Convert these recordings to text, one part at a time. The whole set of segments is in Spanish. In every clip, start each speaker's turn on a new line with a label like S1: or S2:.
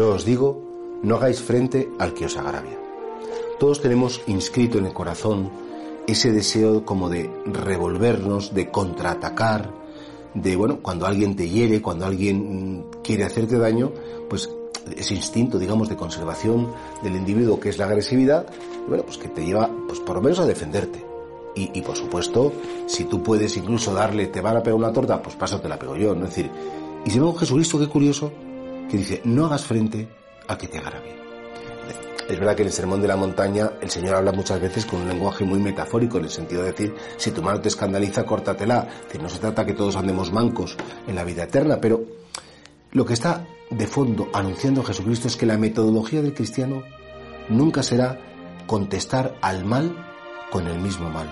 S1: os digo, no hagáis frente al que os agravia. Todos tenemos inscrito en el corazón ese deseo como de revolvernos, de contraatacar, de, bueno, cuando alguien te hiere, cuando alguien quiere hacerte daño, pues ese instinto, digamos, de conservación del individuo que es la agresividad, bueno, pues que te lleva, pues por lo menos a defenderte. Y, por supuesto, si tú puedes incluso darle, te van a pegar una torta, pues paso te la pego yo. ¿no? Es decir, y si vemos Jesucristo, qué curioso, que dice, no hagas frente a que te agravie. Es verdad que en el Sermón de la Montaña el Señor habla muchas veces con un lenguaje muy metafórico, en el sentido de decir, si tu mano te escandaliza, córtatela. Que no se trata que todos andemos mancos en la vida eterna, pero lo que está de fondo anunciando Jesucristo es que la metodología del cristiano nunca será contestar al mal con el mismo mal.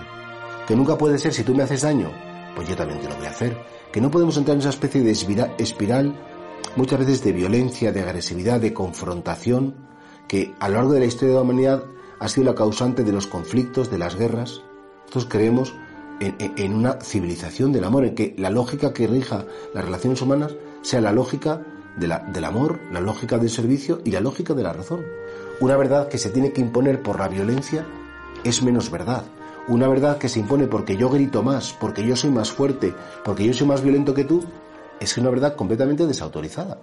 S1: Que nunca puede ser, si tú me haces daño, pues yo también te lo voy a hacer. Que no podemos entrar en esa especie de espiral, muchas veces de violencia, de agresividad, de confrontación, que a lo largo de la historia de la humanidad ha sido la causante de los conflictos, de las guerras. Nosotros creemos en, una civilización del amor, en que la lógica que rija las relaciones humanas sea la lógica del amor, la lógica del servicio y la lógica de la razón. Una verdad que se tiene que imponer por la violencia es menos verdad. Una verdad que se impone porque yo grito más, porque yo soy más fuerte, porque yo soy más violento que tú, es una verdad completamente desautorizada.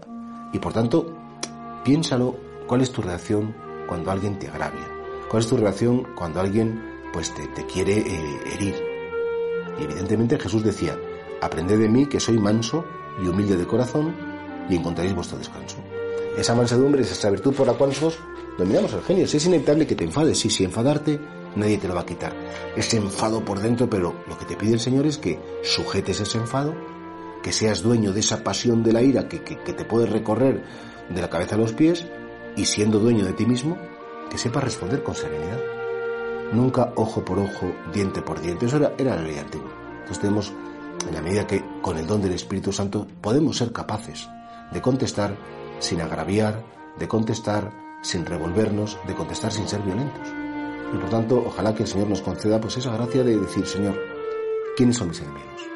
S1: Y por tanto, piénsalo ¿Cuál es tu reacción cuando alguien te agravia? ¿Cuál es tu reacción cuando alguien pues te, quiere eh, herir? Y evidentemente Jesús decía, aprended de mí que soy manso y humilde de corazón y encontraréis vuestro descanso. Esa mansedumbre es esa virtud por la cual nosotros dominamos el genio. Si es inevitable que te enfades, sí, si enfadarte, nadie te lo va a quitar. Ese enfado por dentro, pero lo que te pide el Señor es que sujetes ese enfado, que seas dueño de esa pasión de la ira que, que te puede recorrer de la cabeza a los pies y siendo dueño de ti mismo, que sepa responder con serenidad. Nunca ojo por ojo, diente por diente. Eso era, la ley antigua. Entonces tenemos, en la medida que con el don del Espíritu Santo podemos ser capaces de contestar sin agraviar, de contestar sin revolvernos, de contestar sin ser violentos. Y por tanto, ojalá que el Señor nos conceda pues esa gracia de decir, Señor, ¿quiénes son mis enemigos?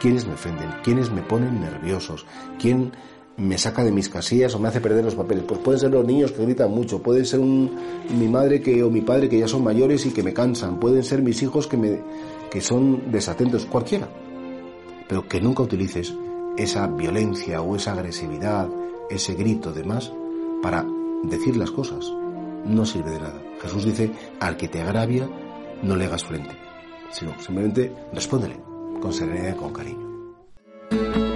S1: ¿Quiénes me ofenden? ¿Quiénes me ponen nerviosos? ¿Quién me saca de mis casillas o me hace perder los papeles. Pues pueden ser los niños que gritan mucho, pueden ser mi madre o mi padre que ya son mayores y que me cansan, pueden ser mis hijos que, son desatentos, cualquiera. Pero que nunca utilices esa violencia o esa agresividad, ese grito demás, para decir las cosas. No sirve de nada. Jesús dice, al que te agravia, no le hagas frente, sino simplemente respóndele con serenidad y con cariño.